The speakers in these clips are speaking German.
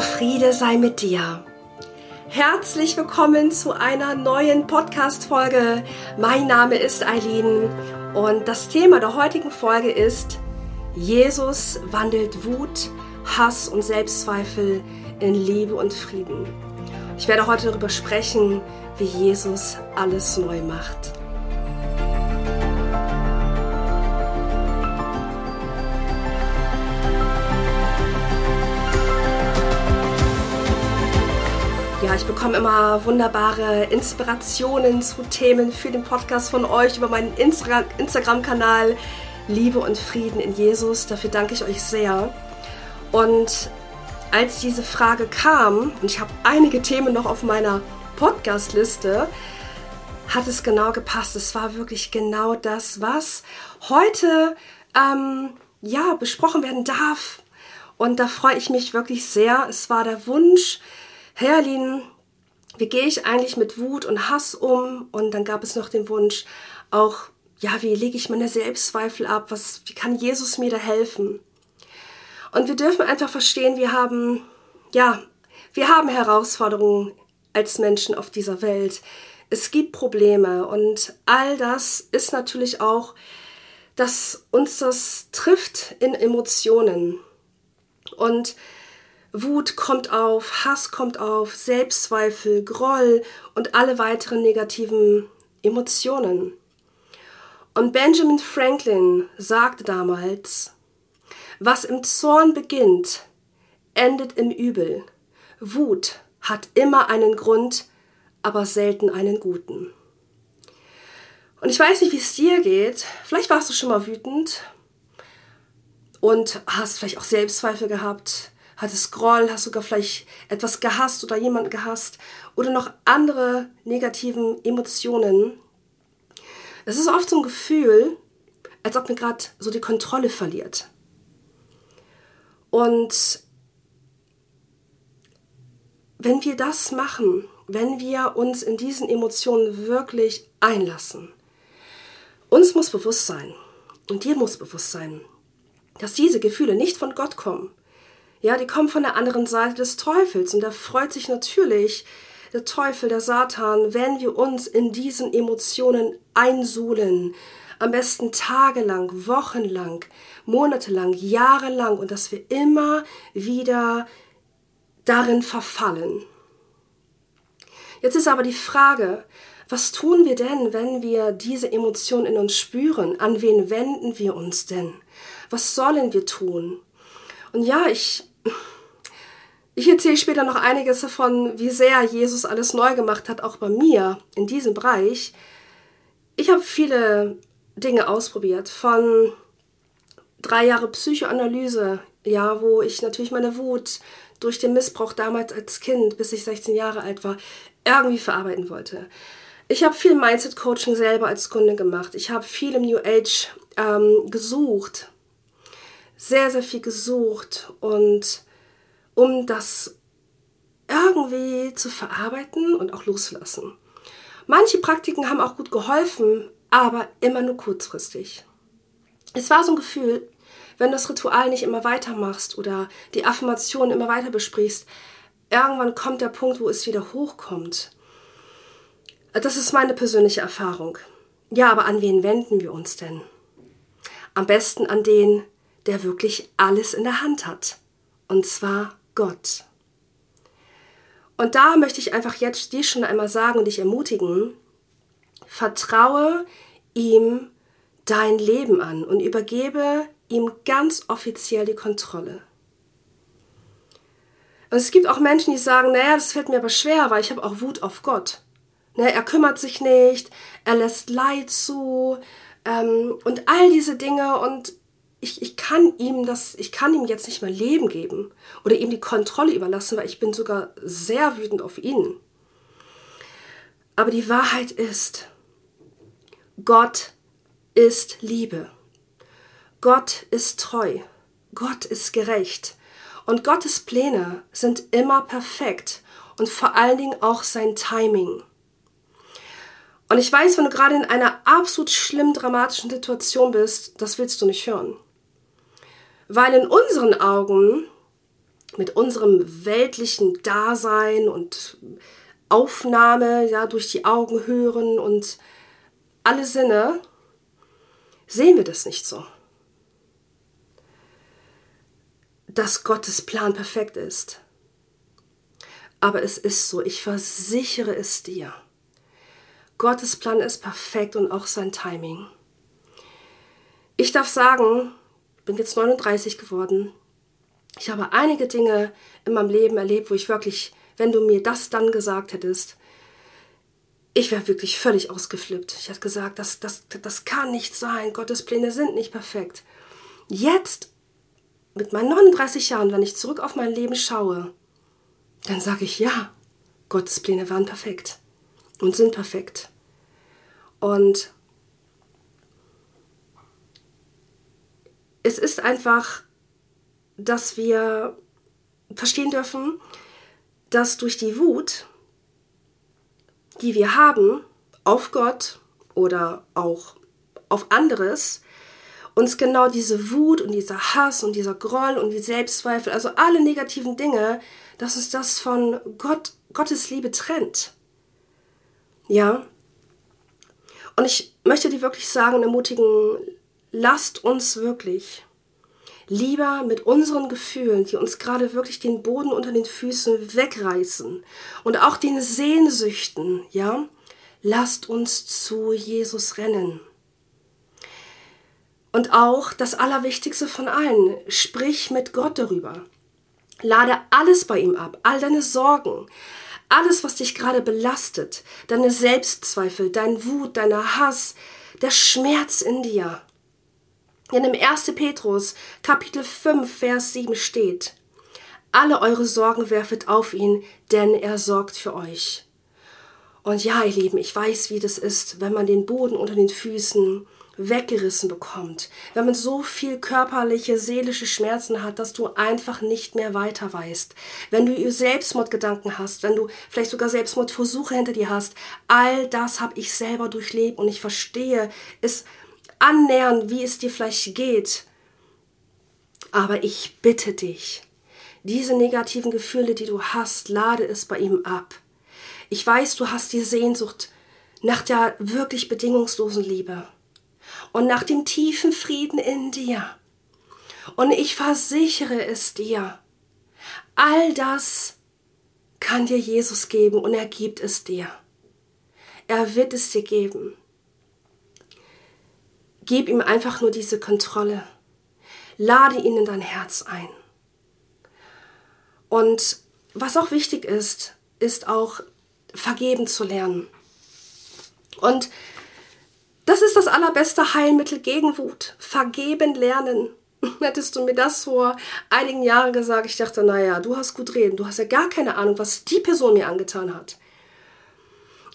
Friede sei mit dir. Herzlich willkommen zu einer neuen Podcast-Folge. Mein Name ist Eileen und das Thema der heutigen Folge ist Jesus wandelt Wut, Hass und Selbstzweifel in Liebe und Frieden. Ich werde heute darüber sprechen, wie Jesus alles neu macht. Bekomme immer wunderbare Inspirationen zu Themen für den Podcast von euch über meinen Insta Instagram-Kanal Liebe und Frieden in Jesus. Dafür danke ich euch sehr. Und als diese Frage kam, und ich habe einige Themen noch auf meiner Podcast-Liste, hat es genau gepasst. Es war wirklich genau das, was heute ähm, ja besprochen werden darf. Und da freue ich mich wirklich sehr. Es war der Wunsch, Herlin, wie gehe ich eigentlich mit Wut und Hass um? Und dann gab es noch den Wunsch, auch, ja, wie lege ich meine Selbstzweifel ab? Was, wie kann Jesus mir da helfen? Und wir dürfen einfach verstehen, wir haben, ja, wir haben Herausforderungen als Menschen auf dieser Welt. Es gibt Probleme und all das ist natürlich auch, dass uns das trifft in Emotionen. Und Wut kommt auf, Hass kommt auf, Selbstzweifel, Groll und alle weiteren negativen Emotionen. Und Benjamin Franklin sagte damals, was im Zorn beginnt, endet im Übel. Wut hat immer einen Grund, aber selten einen guten. Und ich weiß nicht, wie es dir geht. Vielleicht warst du schon mal wütend und hast vielleicht auch Selbstzweifel gehabt hattest Groll, hast sogar vielleicht etwas gehasst oder jemanden gehasst oder noch andere negativen Emotionen. Es ist oft so ein Gefühl, als ob man gerade so die Kontrolle verliert. Und wenn wir das machen, wenn wir uns in diesen Emotionen wirklich einlassen, uns muss bewusst sein und dir muss bewusst sein, dass diese Gefühle nicht von Gott kommen, ja, die kommen von der anderen Seite des Teufels und da freut sich natürlich der Teufel, der Satan, wenn wir uns in diesen Emotionen einsuhlen. Am besten tagelang, wochenlang, monatelang, jahrelang und dass wir immer wieder darin verfallen. Jetzt ist aber die Frage, was tun wir denn, wenn wir diese Emotionen in uns spüren? An wen wenden wir uns denn? Was sollen wir tun? Und ja, ich, ich erzähle später noch einiges davon, wie sehr Jesus alles neu gemacht hat, auch bei mir in diesem Bereich. Ich habe viele Dinge ausprobiert, von drei Jahre Psychoanalyse, ja, wo ich natürlich meine Wut durch den Missbrauch damals als Kind, bis ich 16 Jahre alt war, irgendwie verarbeiten wollte. Ich habe viel Mindset-Coaching selber als Kunde gemacht. Ich habe viel im New Age ähm, gesucht, sehr, sehr viel gesucht und um das irgendwie zu verarbeiten und auch loszulassen. Manche Praktiken haben auch gut geholfen, aber immer nur kurzfristig. Es war so ein Gefühl, wenn du das Ritual nicht immer weitermachst oder die Affirmation immer weiter besprichst, irgendwann kommt der Punkt, wo es wieder hochkommt. Das ist meine persönliche Erfahrung. Ja, aber an wen wenden wir uns denn? Am besten an den, der wirklich alles in der Hand hat. Und zwar Gott. Und da möchte ich einfach jetzt dir schon einmal sagen und dich ermutigen, vertraue ihm dein Leben an und übergebe ihm ganz offiziell die Kontrolle. Und es gibt auch Menschen, die sagen, naja, das fällt mir aber schwer, weil ich habe auch Wut auf Gott. Ne, er kümmert sich nicht, er lässt Leid zu ähm, und all diese Dinge und ich, ich kann ihm das, ich kann ihm jetzt nicht mehr Leben geben oder ihm die Kontrolle überlassen, weil ich bin sogar sehr wütend auf ihn. Aber die Wahrheit ist, Gott ist Liebe. Gott ist treu. Gott ist gerecht. Und Gottes Pläne sind immer perfekt und vor allen Dingen auch sein Timing. Und ich weiß, wenn du gerade in einer absolut schlimm dramatischen Situation bist, das willst du nicht hören. Weil in unseren Augen mit unserem weltlichen Dasein und Aufnahme, ja, durch die Augen hören und alle Sinne, sehen wir das nicht so. Dass Gottes Plan perfekt ist. Aber es ist so, ich versichere es dir. Gottes Plan ist perfekt und auch sein Timing. Ich darf sagen, bin jetzt 39 geworden. Ich habe einige Dinge in meinem Leben erlebt, wo ich wirklich, wenn du mir das dann gesagt hättest, ich wäre wirklich völlig ausgeflippt. Ich hätte gesagt, das, das, das kann nicht sein. Gottes Pläne sind nicht perfekt. Jetzt, mit meinen 39 Jahren, wenn ich zurück auf mein Leben schaue, dann sage ich ja, Gottes Pläne waren perfekt und sind perfekt. Und es ist einfach, dass wir verstehen dürfen, dass durch die Wut, die wir haben auf Gott oder auch auf anderes, uns genau diese Wut und dieser Hass und dieser Groll und die Selbstzweifel, also alle negativen Dinge, dass uns das von Gott, Gottes Liebe trennt. Ja. Und ich möchte dir wirklich sagen und ermutigen, lasst uns wirklich lieber mit unseren Gefühlen, die uns gerade wirklich den Boden unter den Füßen wegreißen und auch den Sehnsüchten, ja, lasst uns zu Jesus rennen. Und auch das Allerwichtigste von allen, sprich mit Gott darüber. Lade alles bei ihm ab, all deine Sorgen, alles, was dich gerade belastet, deine Selbstzweifel, dein Wut, deiner Hass, der Schmerz in dir. Denn im 1. Petrus Kapitel 5, Vers 7 steht, alle eure Sorgen werfet auf ihn, denn er sorgt für euch. Und ja, ihr Lieben, ich weiß, wie das ist, wenn man den Boden unter den Füßen weggerissen bekommt, wenn man so viel körperliche, seelische Schmerzen hat, dass du einfach nicht mehr weiter weißt, wenn du Selbstmordgedanken hast, wenn du vielleicht sogar Selbstmordversuche hinter dir hast, all das habe ich selber durchlebt und ich verstehe es annähernd, wie es dir vielleicht geht. Aber ich bitte dich, diese negativen Gefühle, die du hast, lade es bei ihm ab. Ich weiß, du hast die Sehnsucht nach der wirklich bedingungslosen Liebe und nach dem tiefen Frieden in dir. Und ich versichere es dir, all das kann dir Jesus geben und er gibt es dir. Er wird es dir geben. Gib ihm einfach nur diese Kontrolle. Lade ihn in dein Herz ein. Und was auch wichtig ist, ist auch vergeben zu lernen. Und das ist das allerbeste Heilmittel gegen Wut. Vergeben lernen. Hättest du mir das vor einigen Jahren gesagt, ich dachte, naja, du hast gut reden, du hast ja gar keine Ahnung, was die Person mir angetan hat.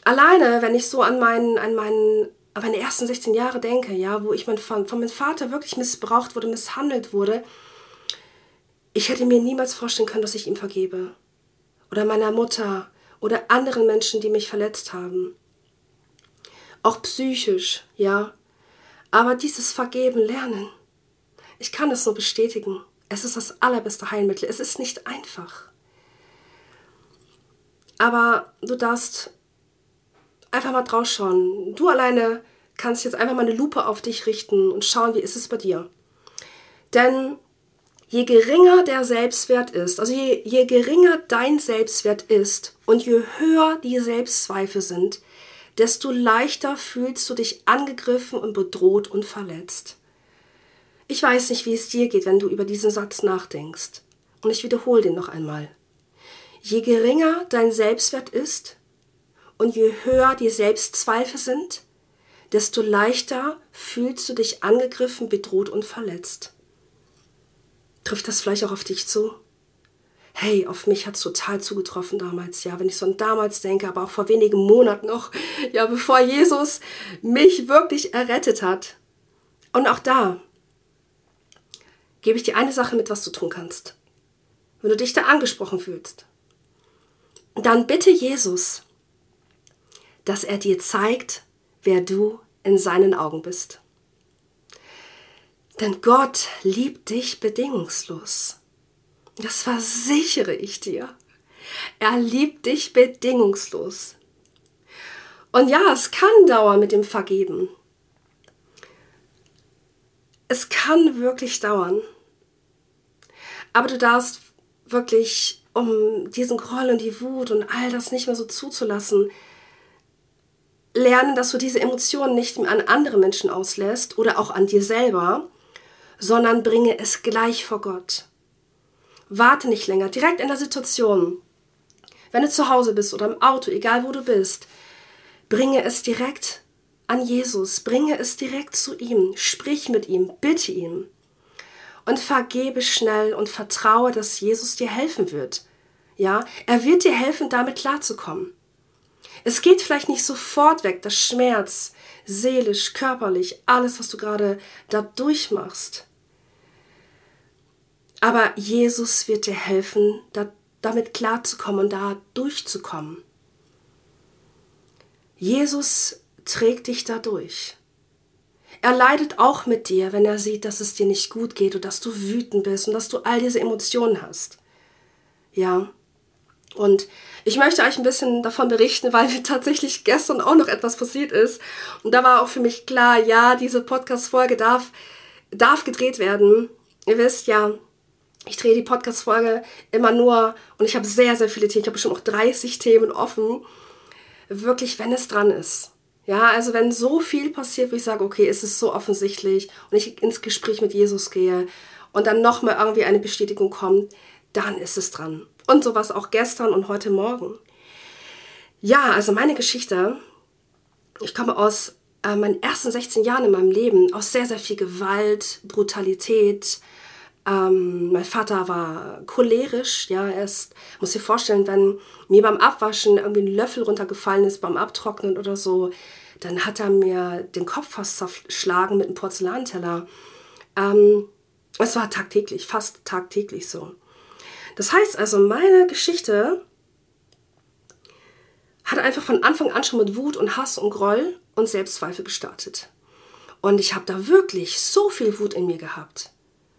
Alleine, wenn ich so an meinen, an meinen, an meine ersten 16 Jahre denke, ja, wo ich mein, von, von meinem Vater wirklich missbraucht wurde, misshandelt wurde, ich hätte mir niemals vorstellen können, dass ich ihm vergebe. Oder meiner Mutter oder anderen Menschen, die mich verletzt haben auch psychisch, ja. Aber dieses Vergeben lernen, ich kann es nur bestätigen. Es ist das allerbeste Heilmittel. Es ist nicht einfach. Aber du darfst einfach mal drauf schauen. Du alleine kannst jetzt einfach mal eine Lupe auf dich richten und schauen, wie ist es bei dir. Denn je geringer der Selbstwert ist, also je, je geringer dein Selbstwert ist und je höher die Selbstzweifel sind, desto leichter fühlst du dich angegriffen und bedroht und verletzt. Ich weiß nicht, wie es dir geht, wenn du über diesen Satz nachdenkst. Und ich wiederhole den noch einmal. Je geringer dein Selbstwert ist und je höher die Selbstzweifel sind, desto leichter fühlst du dich angegriffen, bedroht und verletzt. Trifft das vielleicht auch auf dich zu? hey, auf mich hat es total zugetroffen damals, ja, wenn ich so an damals denke, aber auch vor wenigen Monaten noch, ja, bevor Jesus mich wirklich errettet hat. Und auch da gebe ich dir eine Sache mit, was du tun kannst. Wenn du dich da angesprochen fühlst, dann bitte Jesus, dass er dir zeigt, wer du in seinen Augen bist. Denn Gott liebt dich bedingungslos. Das versichere ich dir. Er liebt dich bedingungslos. Und ja, es kann dauern mit dem Vergeben. Es kann wirklich dauern. Aber du darfst wirklich, um diesen Groll und die Wut und all das nicht mehr so zuzulassen, lernen, dass du diese Emotionen nicht an andere Menschen auslässt oder auch an dir selber, sondern bringe es gleich vor Gott. Warte nicht länger, direkt in der Situation. Wenn du zu Hause bist oder im Auto, egal wo du bist, bringe es direkt an Jesus, bringe es direkt zu ihm, sprich mit ihm, bitte ihm und vergebe schnell und vertraue, dass Jesus dir helfen wird. Ja, er wird dir helfen, damit klarzukommen. Es geht vielleicht nicht sofort weg, das Schmerz, seelisch, körperlich, alles, was du gerade da durchmachst. Aber Jesus wird dir helfen, da, damit klarzukommen und da durchzukommen. Jesus trägt dich da durch. Er leidet auch mit dir, wenn er sieht, dass es dir nicht gut geht und dass du wütend bist und dass du all diese Emotionen hast. Ja. Und ich möchte euch ein bisschen davon berichten, weil mir tatsächlich gestern auch noch etwas passiert ist. Und da war auch für mich klar, ja, diese Podcast-Folge darf, darf gedreht werden. Ihr wisst ja, ich drehe die Podcast-Folge immer nur und ich habe sehr, sehr viele Themen. Ich habe bestimmt auch 30 Themen offen. Wirklich, wenn es dran ist. Ja, also wenn so viel passiert, wo ich sage, okay, es ist so offensichtlich und ich ins Gespräch mit Jesus gehe und dann nochmal irgendwie eine Bestätigung kommt, dann ist es dran. Und sowas auch gestern und heute Morgen. Ja, also meine Geschichte, ich komme aus äh, meinen ersten 16 Jahren in meinem Leben aus sehr, sehr viel Gewalt, Brutalität. Ähm, mein Vater war cholerisch, ja, er ist, muss dir vorstellen, wenn mir beim Abwaschen irgendwie ein Löffel runtergefallen ist, beim Abtrocknen oder so, dann hat er mir den Kopf fast zerschlagen mit einem Porzellanteller. Ähm, es war tagtäglich, fast tagtäglich so. Das heißt also, meine Geschichte hat einfach von Anfang an schon mit Wut und Hass und Groll und Selbstzweifel gestartet. Und ich habe da wirklich so viel Wut in mir gehabt.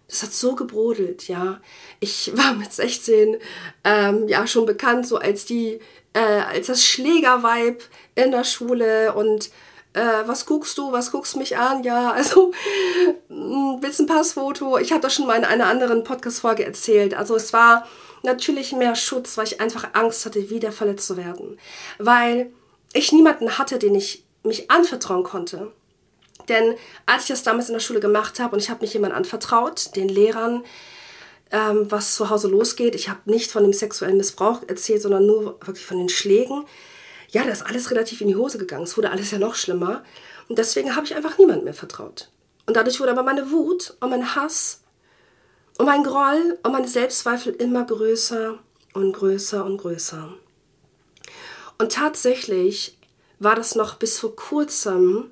Das hat so gebrodelt, ja. Ich war mit 16 ähm, ja schon bekannt so als die, äh, als das Schlägerweib in der Schule und äh, was guckst du, was guckst mich an? Ja, also hm, willst ein Passfoto? Ich habe das schon mal in einer anderen Podcast-Folge erzählt. Also es war natürlich mehr Schutz, weil ich einfach Angst hatte, wieder verletzt zu werden. Weil ich niemanden hatte, den ich mich anvertrauen konnte. Denn als ich das damals in der Schule gemacht habe und ich habe mich jemandem anvertraut, den Lehrern, ähm, was zu Hause losgeht, ich habe nicht von dem sexuellen Missbrauch erzählt, sondern nur wirklich von den Schlägen, ja, da ist alles relativ in die Hose gegangen. Es wurde alles ja noch schlimmer. Und deswegen habe ich einfach niemandem mehr vertraut. Und dadurch wurde aber meine Wut und mein Hass und mein Groll und meine Selbstzweifel immer größer und größer und größer. Und tatsächlich war das noch bis vor kurzem,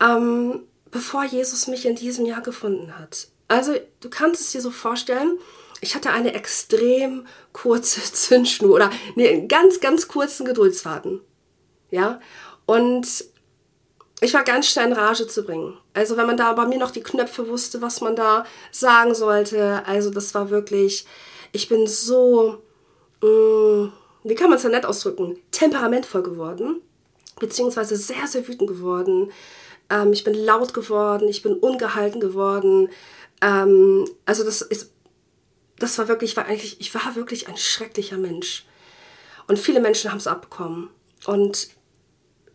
ähm, bevor Jesus mich in diesem Jahr gefunden hat. Also du kannst es dir so vorstellen, ich hatte eine extrem kurze Zündschnur oder nee, einen ganz, ganz kurzen Geduldsfaden. Ja, und ich war ganz schnell in Rage zu bringen. Also wenn man da bei mir noch die Knöpfe wusste, was man da sagen sollte, also das war wirklich, ich bin so, mh, mm, wie kann man es ja nett ausdrücken, temperamentvoll geworden, beziehungsweise sehr, sehr wütend geworden. Ähm, ich bin laut geworden, ich bin ungehalten geworden. Ähm, also das ist das war wirklich, war eigentlich, ich war wirklich ein schrecklicher Mensch. Und viele Menschen haben es abbekommen. Und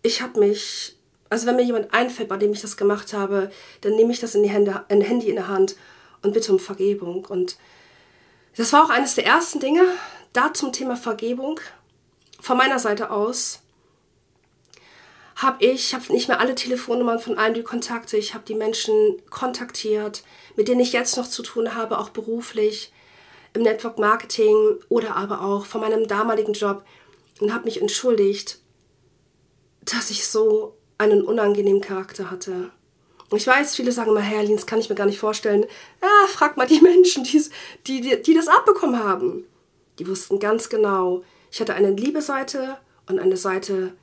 ich habe mich, also wenn mir jemand einfällt, bei dem ich das gemacht habe, dann nehme ich das in die Hände, ein Handy in der Hand und bitte um Vergebung. Und das war auch eines der ersten Dinge, da zum Thema Vergebung. Von meiner Seite aus habe ich, habe nicht mehr alle Telefonnummern von allen die Kontakte, ich habe die Menschen kontaktiert, mit denen ich jetzt noch zu tun habe, auch beruflich im Network Marketing oder aber auch von meinem damaligen Job und habe mich entschuldigt, dass ich so einen unangenehmen Charakter hatte. Ich weiß, viele sagen immer, Herr Lins, kann ich mir gar nicht vorstellen. Ja, frag mal die Menschen, die, die, die das abbekommen haben. Die wussten ganz genau, ich hatte eine liebe Seite und eine Seite,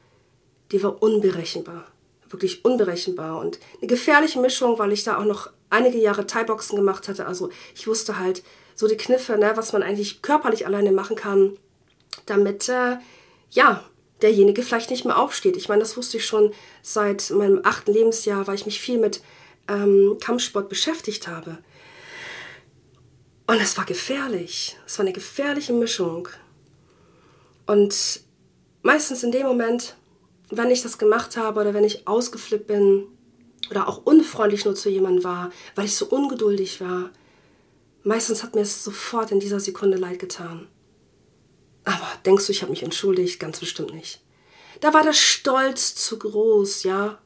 die war unberechenbar. Wirklich unberechenbar und eine gefährliche Mischung, weil ich da auch noch einige Jahre Thai-Boxen gemacht hatte. Also ich wusste halt, so die Kniffe, ne, was man eigentlich körperlich alleine machen kann, damit, äh, ja, derjenige vielleicht nicht mehr aufsteht. Ich meine, das wusste ich schon seit meinem achten Lebensjahr, weil ich mich viel mit ähm, Kampfsport beschäftigt habe. Und es war gefährlich. Es war eine gefährliche Mischung. Und meistens in dem Moment, wenn ich das gemacht habe oder wenn ich ausgeflippt bin oder auch unfreundlich nur zu jemandem war, weil ich so ungeduldig war, meistens hat mir es sofort in dieser Sekunde leid getan. Aber denkst du, ich habe mich entschuldigt? Ganz bestimmt nicht. Da war der Stolz zu groß, ja.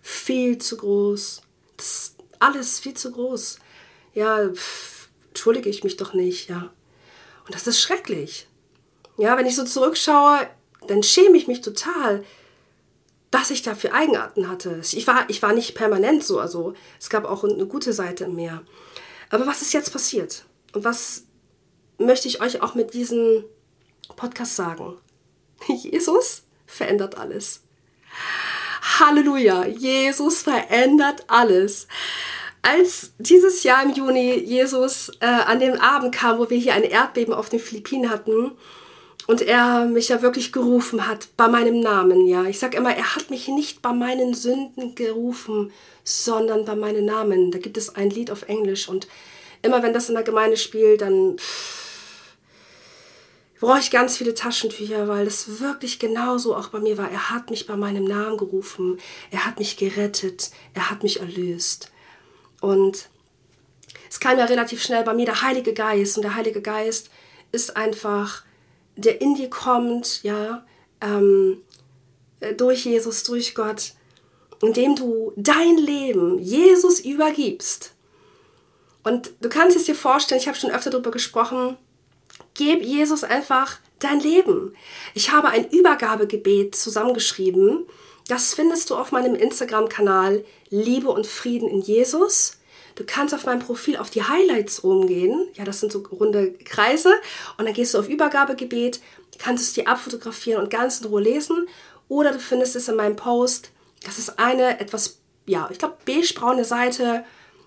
Viel zu groß. Das alles viel zu groß. Ja, pff, entschuldige ich mich doch nicht, ja. Und das ist schrecklich. Ja, wenn ich so zurückschaue, dann schäme ich mich total, dass ich dafür Eigenarten hatte. Ich war, ich war nicht permanent so, also es gab auch eine gute Seite in mir. Aber was ist jetzt passiert? Und was möchte ich euch auch mit diesem Podcast sagen? Jesus verändert alles. Halleluja, Jesus verändert alles. Als dieses Jahr im Juni Jesus äh, an dem Abend kam, wo wir hier ein Erdbeben auf den Philippinen hatten, und er mich ja wirklich gerufen hat bei meinem Namen, ja. Ich sage immer, er hat mich nicht bei meinen Sünden gerufen, sondern bei meinem Namen. Da gibt es ein Lied auf Englisch und immer wenn das in der Gemeinde spielt, dann brauche ich ganz viele Taschentücher, weil das wirklich genauso auch bei mir war. Er hat mich bei meinem Namen gerufen, er hat mich gerettet, er hat mich erlöst. Und es kam ja relativ schnell bei mir der Heilige Geist und der Heilige Geist ist einfach der in dir kommt, ja, ähm, äh, durch Jesus, durch Gott, indem du dein Leben Jesus übergibst. Und du kannst es dir vorstellen, ich habe schon öfter darüber gesprochen, gib Jesus einfach dein Leben. Ich habe ein Übergabegebet zusammengeschrieben. Das findest du auf meinem Instagram-Kanal Liebe und Frieden in Jesus. Du kannst auf meinem Profil auf die Highlights rumgehen. Ja, das sind so runde Kreise. Und dann gehst du auf Übergabegebet, kannst es dir abfotografieren und ganz in Ruhe lesen. Oder du findest es in meinem Post. Das ist eine etwas, ja, ich glaube, beige-braune Seite.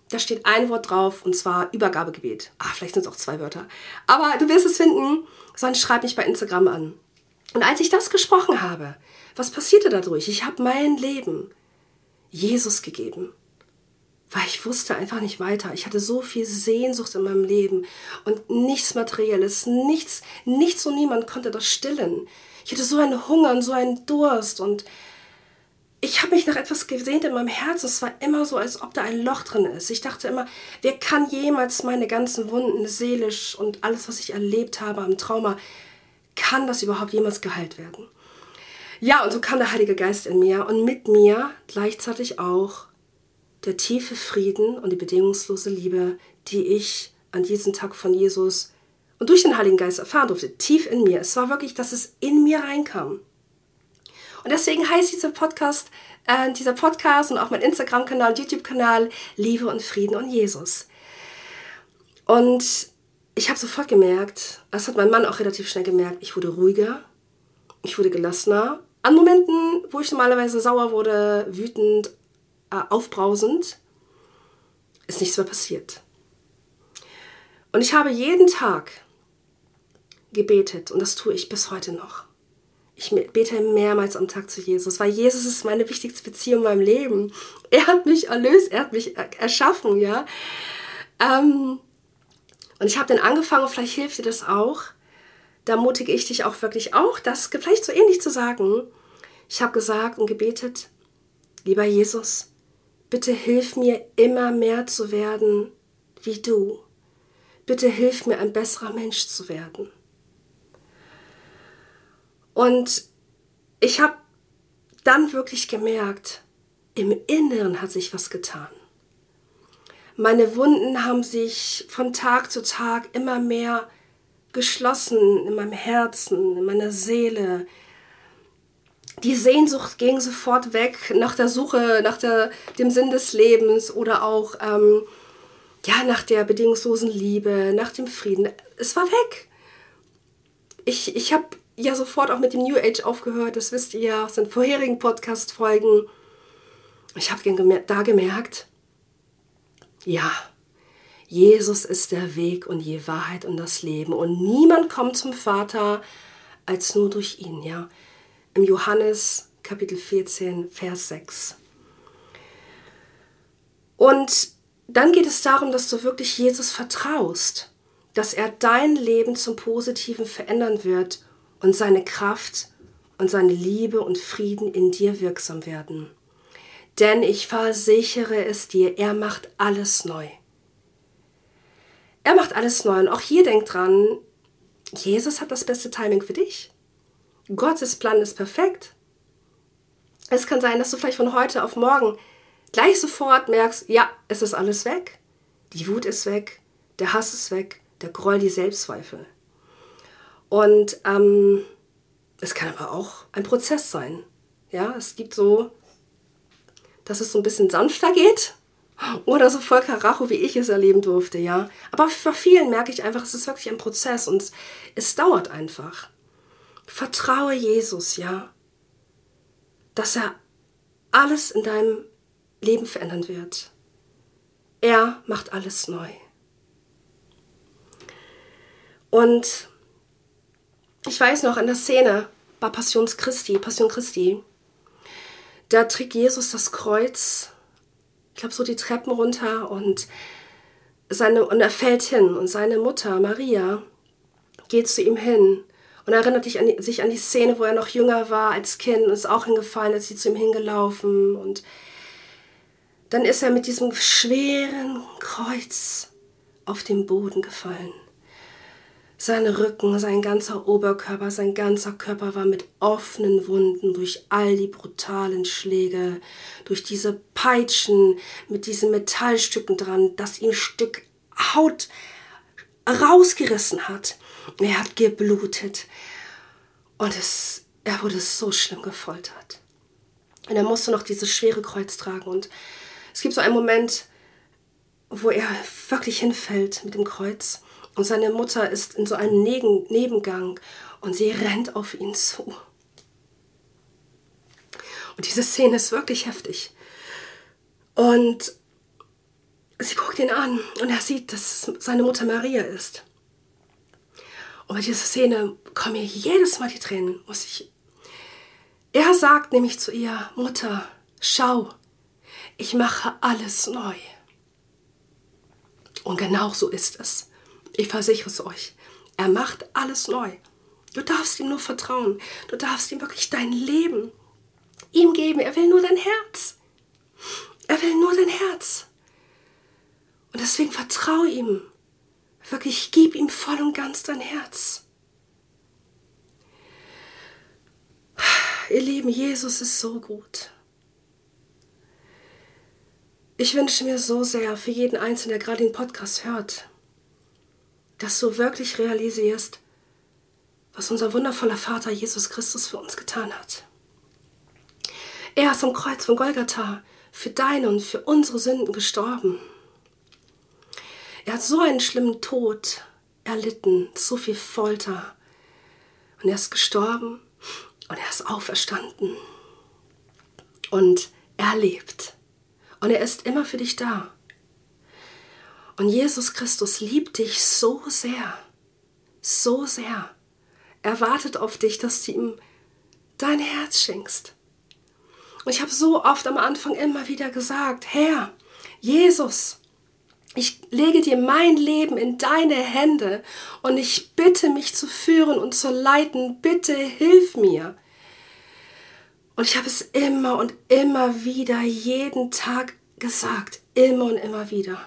Da steht ein Wort drauf und zwar Übergabegebet. Ah, vielleicht sind es auch zwei Wörter. Aber du wirst es finden, sonst schreib mich bei Instagram an. Und als ich das gesprochen habe, was passierte dadurch? Ich habe mein Leben Jesus gegeben weil ich wusste einfach nicht weiter. Ich hatte so viel Sehnsucht in meinem Leben und nichts Materielles, nichts, nichts und niemand konnte das stillen. Ich hatte so einen Hunger und so einen Durst und ich habe mich nach etwas gesehnt in meinem Herz. Es war immer so, als ob da ein Loch drin ist. Ich dachte immer, wer kann jemals meine ganzen Wunden seelisch und alles, was ich erlebt habe am Trauma, kann das überhaupt jemals geheilt werden? Ja, und so kam der Heilige Geist in mir und mit mir gleichzeitig auch der tiefe Frieden und die bedingungslose Liebe, die ich an diesem Tag von Jesus und durch den Heiligen Geist erfahren durfte, tief in mir. Es war wirklich, dass es in mir reinkam. Und deswegen heißt dieser Podcast, äh, dieser Podcast und auch mein Instagram-Kanal, YouTube-Kanal Liebe und Frieden und Jesus. Und ich habe sofort gemerkt, das hat mein Mann auch relativ schnell gemerkt, ich wurde ruhiger, ich wurde gelassener. An Momenten, wo ich normalerweise sauer wurde, wütend, äh, aufbrausend, ist nichts mehr passiert. Und ich habe jeden Tag gebetet und das tue ich bis heute noch. Ich bete mehrmals am Tag zu Jesus, weil Jesus ist meine wichtigste Beziehung in meinem Leben. Er hat mich erlöst, er hat mich erschaffen, ja. Ähm, und ich habe dann angefangen, vielleicht hilft dir das auch. Da mutige ich dich auch wirklich auch, das vielleicht so ähnlich zu sagen. Ich habe gesagt und gebetet, lieber Jesus, Bitte hilf mir immer mehr zu werden wie du. Bitte hilf mir ein besserer Mensch zu werden. Und ich habe dann wirklich gemerkt, im Inneren hat sich was getan. Meine Wunden haben sich von Tag zu Tag immer mehr geschlossen in meinem Herzen, in meiner Seele, die Sehnsucht ging sofort weg nach der Suche, nach der, dem Sinn des Lebens oder auch ähm, ja, nach der bedingungslosen Liebe, nach dem Frieden. Es war weg. Ich, ich habe ja sofort auch mit dem New Age aufgehört, das wisst ihr ja aus den vorherigen Podcast-Folgen. Ich habe da gemerkt, ja, Jesus ist der Weg und die Wahrheit und das Leben. Und niemand kommt zum Vater als nur durch ihn. Ja? Im Johannes Kapitel 14, Vers 6. Und dann geht es darum, dass du wirklich Jesus vertraust, dass er dein Leben zum Positiven verändern wird und seine Kraft und seine Liebe und Frieden in dir wirksam werden. Denn ich versichere es dir, er macht alles neu. Er macht alles neu. Und auch hier denk dran, Jesus hat das beste Timing für dich. Gottes Plan ist perfekt. Es kann sein, dass du vielleicht von heute auf morgen gleich sofort merkst, ja, es ist alles weg. Die Wut ist weg, der Hass ist weg, der Groll, die Selbstzweifel. Und ähm, es kann aber auch ein Prozess sein. Ja, es gibt so, dass es so ein bisschen sanfter geht oder so voll Karacho, wie ich es erleben durfte, ja. Aber bei vielen merke ich einfach, es ist wirklich ein Prozess und es dauert einfach. Vertraue Jesus, ja, dass er alles in deinem Leben verändern wird. Er macht alles neu. Und ich weiß noch in der Szene bei Passions Christi, Passion Christi, da trägt Jesus das Kreuz, ich glaube so die Treppen runter und, seine, und er fällt hin und seine Mutter Maria geht zu ihm hin und erinnert sich an, sich an die Szene, wo er noch jünger war als Kind und ist auch hingefallen, ist sie zu ihm hingelaufen. Und dann ist er mit diesem schweren Kreuz auf den Boden gefallen. Sein Rücken, sein ganzer Oberkörper, sein ganzer Körper war mit offenen Wunden durch all die brutalen Schläge, durch diese Peitschen mit diesen Metallstücken dran, das ihm Stück Haut rausgerissen hat. Er hat geblutet. Und es, er wurde so schlimm gefoltert. Und er musste noch dieses schwere Kreuz tragen. Und es gibt so einen Moment, wo er wirklich hinfällt mit dem Kreuz. Und seine Mutter ist in so einem Nebengang und sie rennt auf ihn zu. Und diese Szene ist wirklich heftig. Und sie guckt ihn an und er sieht, dass es seine Mutter Maria ist. Und bei dieser Szene kommen mir jedes Mal die Tränen, muss ich. Er sagt nämlich zu ihr, Mutter, schau, ich mache alles neu. Und genau so ist es. Ich versichere es euch. Er macht alles neu. Du darfst ihm nur vertrauen. Du darfst ihm wirklich dein Leben ihm geben. Er will nur dein Herz. Er will nur dein Herz. Und deswegen vertraue ihm. Wirklich, gib ihm voll und ganz dein Herz. Ihr Lieben, Jesus ist so gut. Ich wünsche mir so sehr für jeden Einzelnen, der gerade den Podcast hört, dass du wirklich realisierst, was unser wundervoller Vater Jesus Christus für uns getan hat. Er ist am Kreuz von Golgatha für deine und für unsere Sünden gestorben. Er hat so einen schlimmen Tod erlitten, so viel Folter. Und er ist gestorben und er ist auferstanden. Und er lebt. Und er ist immer für dich da. Und Jesus Christus liebt dich so sehr, so sehr. Er wartet auf dich, dass du ihm dein Herz schenkst. Und ich habe so oft am Anfang immer wieder gesagt, Herr, Jesus, ich lege dir mein Leben in deine Hände und ich bitte mich zu führen und zu leiten. Bitte hilf mir. Und ich habe es immer und immer wieder, jeden Tag gesagt. Immer und immer wieder.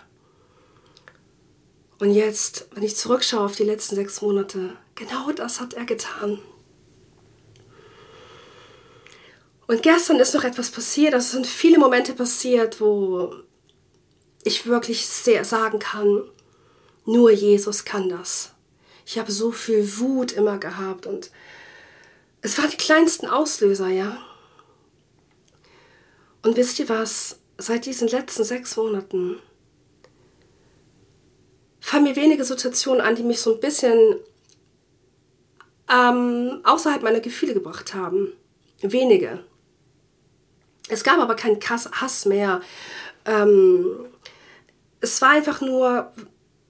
Und jetzt, wenn ich zurückschaue auf die letzten sechs Monate, genau das hat er getan. Und gestern ist noch etwas passiert. Also es sind viele Momente passiert, wo ich wirklich sehr sagen kann, nur Jesus kann das. Ich habe so viel Wut immer gehabt und es waren die kleinsten Auslöser, ja. Und wisst ihr was? Seit diesen letzten sechs Monaten fallen mir wenige Situationen an, die mich so ein bisschen ähm, außerhalb meiner Gefühle gebracht haben. Wenige. Es gab aber keinen Hass mehr. Ähm, es war einfach nur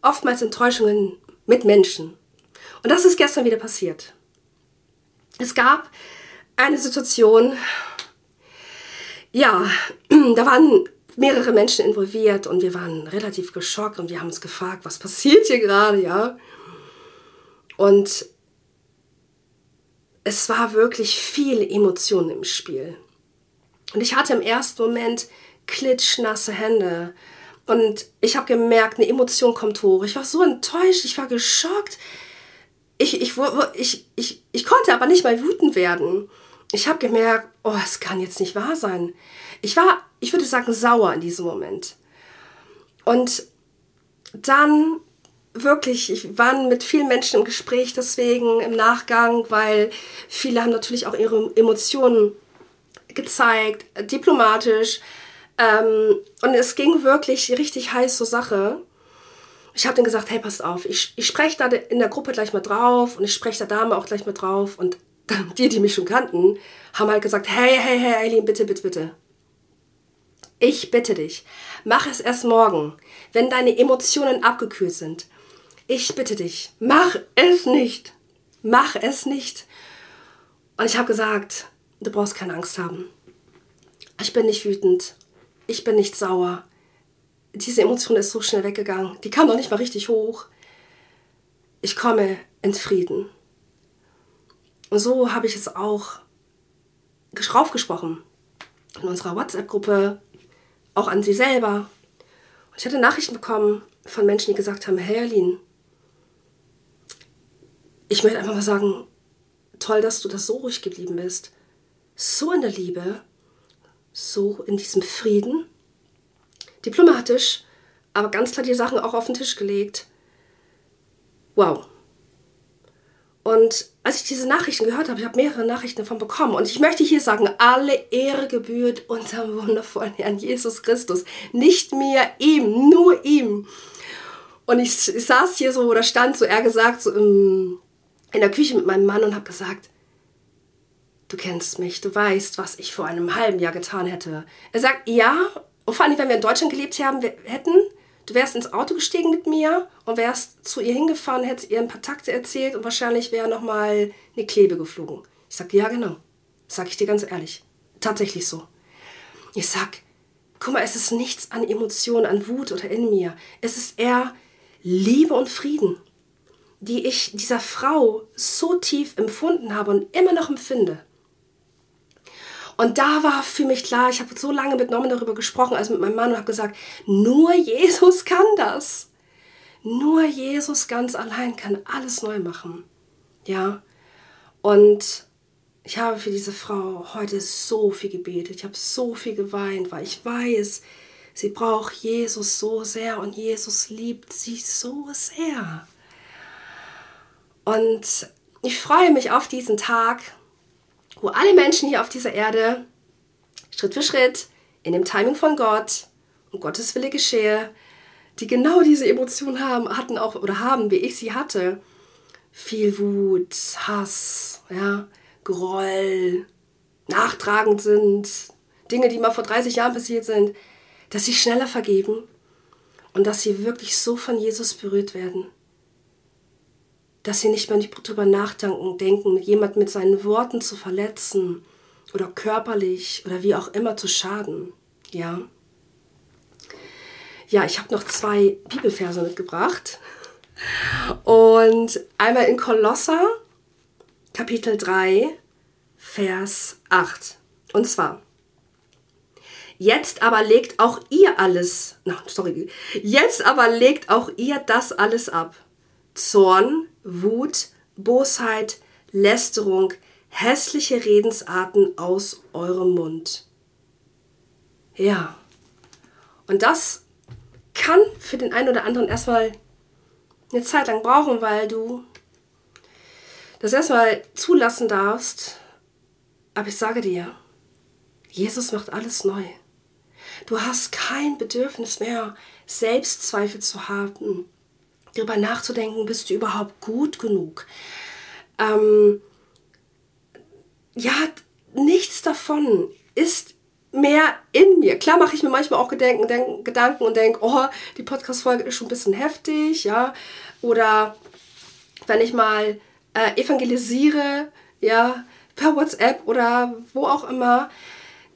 oftmals Enttäuschungen mit Menschen. Und das ist gestern wieder passiert. Es gab eine Situation, ja, da waren mehrere Menschen involviert und wir waren relativ geschockt und wir haben uns gefragt, was passiert hier gerade, ja. Und es war wirklich viel Emotion im Spiel. Und ich hatte im ersten Moment klitschnasse Hände. Und ich habe gemerkt, eine Emotion kommt hoch. Ich war so enttäuscht, ich war geschockt. Ich, ich, ich, ich, ich konnte aber nicht mal wütend werden. Ich habe gemerkt, oh, es kann jetzt nicht wahr sein. Ich war, ich würde sagen, sauer in diesem Moment. Und dann wirklich, ich war mit vielen Menschen im Gespräch deswegen im Nachgang, weil viele haben natürlich auch ihre Emotionen gezeigt, diplomatisch. Ähm, und es ging wirklich richtig heiß zur Sache. Ich habe dann gesagt, hey, passt auf, ich, ich spreche da in der Gruppe gleich mal drauf und ich spreche der Dame auch gleich mal drauf. Und die, die mich schon kannten, haben halt gesagt, hey, hey, hey, Eileen, bitte, bitte, bitte. Ich bitte dich, mach es erst morgen, wenn deine Emotionen abgekühlt sind. Ich bitte dich, mach es nicht. Mach es nicht. Und ich habe gesagt, du brauchst keine Angst haben. Ich bin nicht wütend. Ich bin nicht sauer. Diese Emotion ist so schnell weggegangen. Die kam noch nicht mal richtig hoch. Ich komme in Frieden. Und so habe ich es auch raufgesprochen. In unserer WhatsApp-Gruppe, auch an sie selber. Und ich hatte Nachrichten bekommen von Menschen, die gesagt haben, hey Aline, ich möchte einfach mal sagen, toll, dass du das so ruhig geblieben bist. So in der Liebe, so in diesem Frieden. Diplomatisch, aber ganz klar die Sachen auch auf den Tisch gelegt. Wow. Und als ich diese Nachrichten gehört habe, ich habe mehrere Nachrichten davon bekommen. Und ich möchte hier sagen, alle Ehre gebührt unserem wundervollen Herrn Jesus Christus. Nicht mir, ihm, nur ihm. Und ich, ich saß hier so oder stand so, er gesagt, so im, in der Küche mit meinem Mann und habe gesagt, du kennst mich, du weißt, was ich vor einem halben Jahr getan hätte. Er sagt, ja, und vor allem, wenn wir in Deutschland gelebt haben, hätten, Du wärst ins Auto gestiegen mit mir und wärst zu ihr hingefahren, hättest ihr ein paar Takte erzählt und wahrscheinlich wäre nochmal eine Klebe geflogen. Ich sag, ja genau. Sag ich dir ganz ehrlich. Tatsächlich so. Ich sag, guck mal, es ist nichts an Emotionen, an Wut oder in mir. Es ist eher Liebe und Frieden, die ich dieser Frau so tief empfunden habe und immer noch empfinde. Und da war für mich klar, ich habe so lange mit Norman darüber gesprochen, also mit meinem Mann und habe gesagt, nur Jesus kann das. Nur Jesus ganz allein kann alles neu machen. Ja. Und ich habe für diese Frau heute so viel gebetet. Ich habe so viel geweint, weil ich weiß, sie braucht Jesus so sehr und Jesus liebt sie so sehr. Und ich freue mich auf diesen Tag, wo alle Menschen hier auf dieser Erde Schritt für Schritt in dem Timing von Gott und Gottes Wille geschehe, die genau diese Emotionen haben, hatten auch oder haben, wie ich sie hatte. Viel Wut, Hass, ja, Groll, nachtragend sind, Dinge, die mal vor 30 Jahren passiert sind, dass sie schneller vergeben und dass sie wirklich so von Jesus berührt werden dass sie nicht mehr darüber nachdenken, denken, jemand mit seinen Worten zu verletzen oder körperlich oder wie auch immer zu schaden. Ja. Ja, ich habe noch zwei Bibelverse mitgebracht. Und einmal in Kolosser, Kapitel 3, Vers 8. Und zwar, Jetzt aber legt auch ihr alles, no, sorry, jetzt aber legt auch ihr das alles ab. Zorn, Wut, Bosheit, Lästerung, hässliche Redensarten aus eurem Mund. Ja. Und das kann für den einen oder anderen erstmal eine Zeit lang brauchen, weil du das erstmal zulassen darfst. Aber ich sage dir, Jesus macht alles neu. Du hast kein Bedürfnis mehr, Selbstzweifel zu haben, darüber nachzudenken, bist du überhaupt gut genug? Ähm, ja, nichts davon ist mehr in mir. Klar mache ich mir manchmal auch Gedenken, denk, Gedanken und denke, oh, die Podcast-Folge ist schon ein bisschen heftig, ja. Oder wenn ich mal äh, evangelisiere, ja, per WhatsApp oder wo auch immer,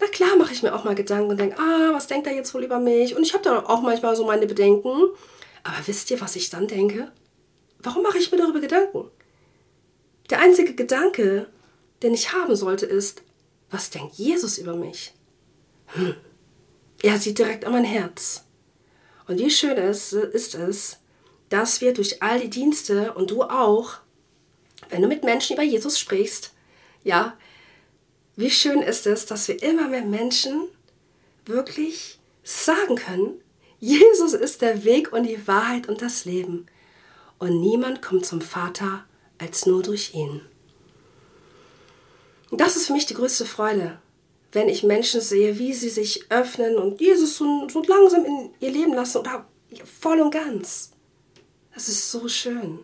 na klar mache ich mir auch mal Gedanken und denke, ah, was denkt er jetzt wohl über mich? Und ich habe da auch manchmal so meine Bedenken. Aber wisst ihr, was ich dann denke? Warum mache ich mir darüber Gedanken? Der einzige Gedanke, den ich haben sollte, ist, was denkt Jesus über mich? Hm. Er sieht direkt an mein Herz. Und wie schön ist, ist es, dass wir durch all die Dienste und du auch, wenn du mit Menschen über Jesus sprichst, ja, wie schön ist es, dass wir immer mehr Menschen wirklich sagen können, Jesus ist der Weg und die Wahrheit und das Leben. Und niemand kommt zum Vater als nur durch ihn. Das ist für mich die größte Freude, wenn ich Menschen sehe, wie sie sich öffnen und Jesus so, so langsam in ihr Leben lassen oder voll und ganz. Das ist so schön.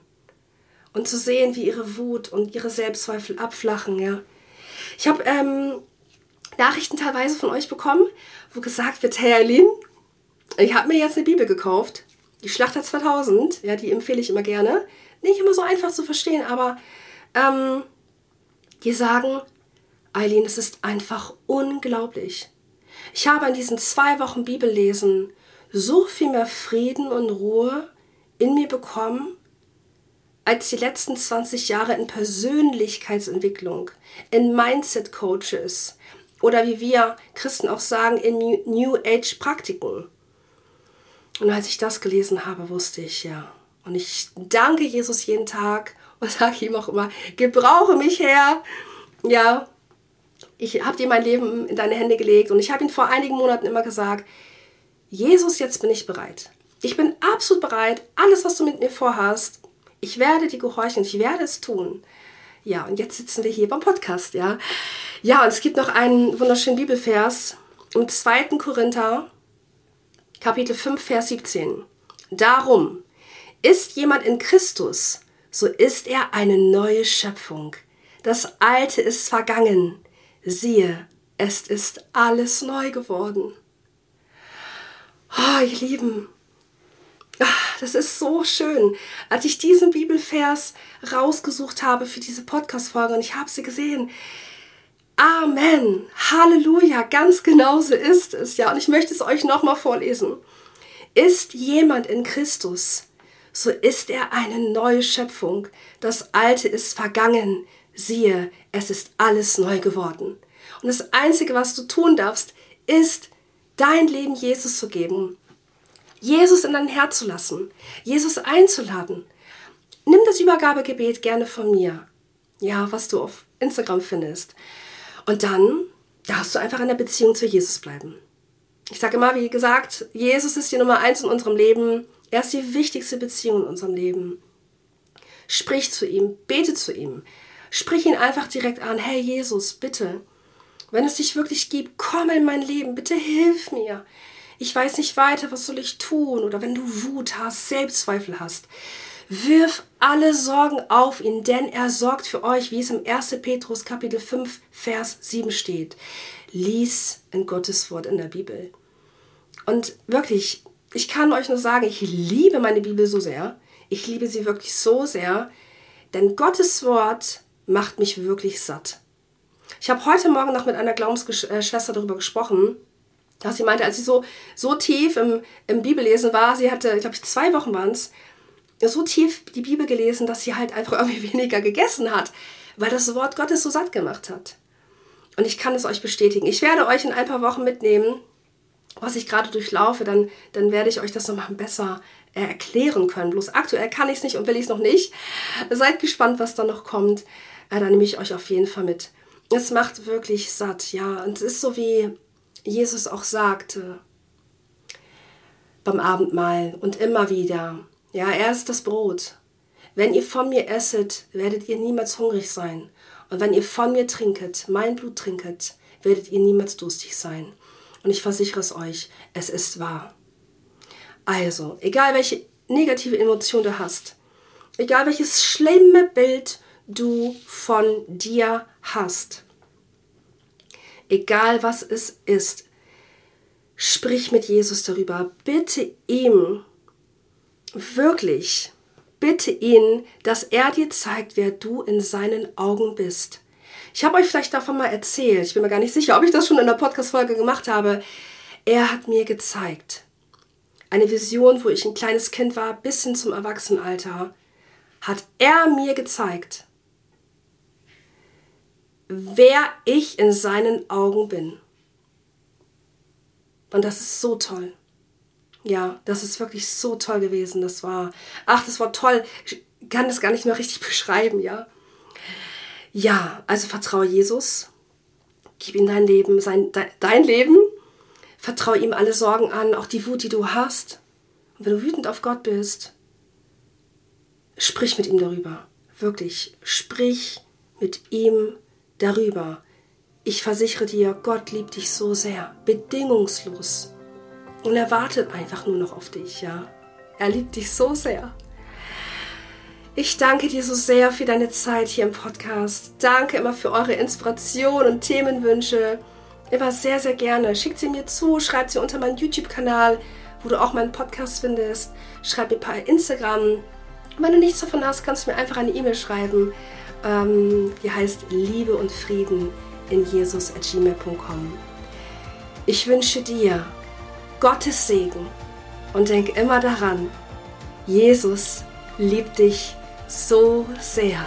Und zu sehen, wie ihre Wut und ihre Selbstzweifel abflachen, ja. Ich habe ähm, Nachrichten teilweise von euch bekommen, wo gesagt wird, hey Eileen, ich habe mir jetzt eine Bibel gekauft, die Schlachter 2000, ja, die empfehle ich immer gerne. Nicht immer so einfach zu verstehen, aber ähm, die sagen, Eileen, es ist einfach unglaublich. Ich habe in diesen zwei Wochen Bibellesen so viel mehr Frieden und Ruhe in mir bekommen, als die letzten 20 Jahre in Persönlichkeitsentwicklung, in Mindset-Coaches oder wie wir Christen auch sagen, in New Age-Praktiken. Und als ich das gelesen habe, wusste ich ja. Und ich danke Jesus jeden Tag und sage ihm auch immer, gebrauche mich her. Ja, ich habe dir mein Leben in deine Hände gelegt und ich habe ihn vor einigen Monaten immer gesagt, Jesus, jetzt bin ich bereit. Ich bin absolut bereit, alles, was du mit mir vorhast, ich werde dir gehorchen, ich werde es tun. Ja, und jetzt sitzen wir hier beim Podcast, ja. Ja, und es gibt noch einen wunderschönen Bibelvers im 2. Korinther Kapitel 5, Vers 17. Darum, ist jemand in Christus, so ist er eine neue Schöpfung. Das Alte ist vergangen. Siehe, es ist alles neu geworden. Oh, ihr Lieben, ach, das ist so schön. Als ich diesen Bibelvers rausgesucht habe für diese Podcast-Folge und ich habe sie gesehen, Amen. Halleluja. Ganz genauso ist es. Ja, und ich möchte es euch nochmal vorlesen. Ist jemand in Christus, so ist er eine neue Schöpfung. Das Alte ist vergangen. Siehe, es ist alles neu geworden. Und das Einzige, was du tun darfst, ist, dein Leben Jesus zu geben. Jesus in dein Herz zu lassen. Jesus einzuladen. Nimm das Übergabegebet gerne von mir. Ja, was du auf Instagram findest. Und dann darfst du einfach in der Beziehung zu Jesus bleiben. Ich sage immer, wie gesagt, Jesus ist die Nummer eins in unserem Leben. Er ist die wichtigste Beziehung in unserem Leben. Sprich zu ihm, bete zu ihm. Sprich ihn einfach direkt an. Hey Jesus, bitte, wenn es dich wirklich gibt, komm in mein Leben. Bitte hilf mir. Ich weiß nicht weiter, was soll ich tun? Oder wenn du Wut hast, Selbstzweifel hast, Wirf alle Sorgen auf ihn, denn er sorgt für euch, wie es im 1. Petrus Kapitel 5, Vers 7 steht. Lies in Gottes Wort in der Bibel. Und wirklich, ich kann euch nur sagen, ich liebe meine Bibel so sehr. Ich liebe sie wirklich so sehr, denn Gottes Wort macht mich wirklich satt. Ich habe heute Morgen noch mit einer Glaubensschwester darüber gesprochen, dass sie meinte, als sie so, so tief im, im Bibellesen war, sie hatte, ich glaube, zwei Wochen waren es, so tief die Bibel gelesen, dass sie halt einfach irgendwie weniger gegessen hat, weil das Wort Gottes so satt gemacht hat. Und ich kann es euch bestätigen. Ich werde euch in ein paar Wochen mitnehmen, was ich gerade durchlaufe, dann, dann werde ich euch das nochmal besser äh, erklären können. Bloß aktuell kann ich es nicht und will ich es noch nicht. Seid gespannt, was da noch kommt. Äh, dann nehme ich euch auf jeden Fall mit. Es macht wirklich satt, ja. Und es ist so, wie Jesus auch sagte beim Abendmahl und immer wieder. Ja, er ist das Brot. Wenn ihr von mir esset, werdet ihr niemals hungrig sein. Und wenn ihr von mir trinket, mein Blut trinket, werdet ihr niemals durstig sein. Und ich versichere es euch, es ist wahr. Also, egal welche negative Emotion du hast, egal welches schlimme Bild du von dir hast, egal was es ist, Sprich mit Jesus darüber. Bitte ihm, wirklich, bitte ihn, dass er dir zeigt, wer du in seinen Augen bist. Ich habe euch vielleicht davon mal erzählt. Ich bin mir gar nicht sicher, ob ich das schon in der Podcast-Folge gemacht habe. Er hat mir gezeigt. Eine Vision, wo ich ein kleines Kind war, bis hin zum Erwachsenenalter, hat er mir gezeigt, wer ich in seinen Augen bin. Und das ist so toll. Ja, das ist wirklich so toll gewesen. Das war, ach, das war toll. Ich kann das gar nicht mehr richtig beschreiben, ja. Ja, also vertraue Jesus. Gib ihm dein Leben, sein, de, dein Leben. Vertraue ihm alle Sorgen an, auch die Wut, die du hast. Und wenn du wütend auf Gott bist, sprich mit ihm darüber. Wirklich, sprich mit ihm darüber. Ich versichere dir, Gott liebt dich so sehr, bedingungslos. Und er wartet einfach nur noch auf dich, ja. Er liebt dich so sehr. Ich danke dir so sehr für deine Zeit hier im Podcast. Danke immer für eure Inspiration und Themenwünsche. Immer sehr, sehr gerne. Schickt sie mir zu, schreibt sie unter meinen YouTube-Kanal, wo du auch meinen Podcast findest. Schreib mir bei Instagram. Wenn du nichts davon hast, kannst du mir einfach eine E-Mail schreiben. Ähm, die heißt Liebe und Frieden in Jesus at gmail.com. Ich wünsche dir Gottes Segen und denk immer daran, Jesus liebt dich so sehr.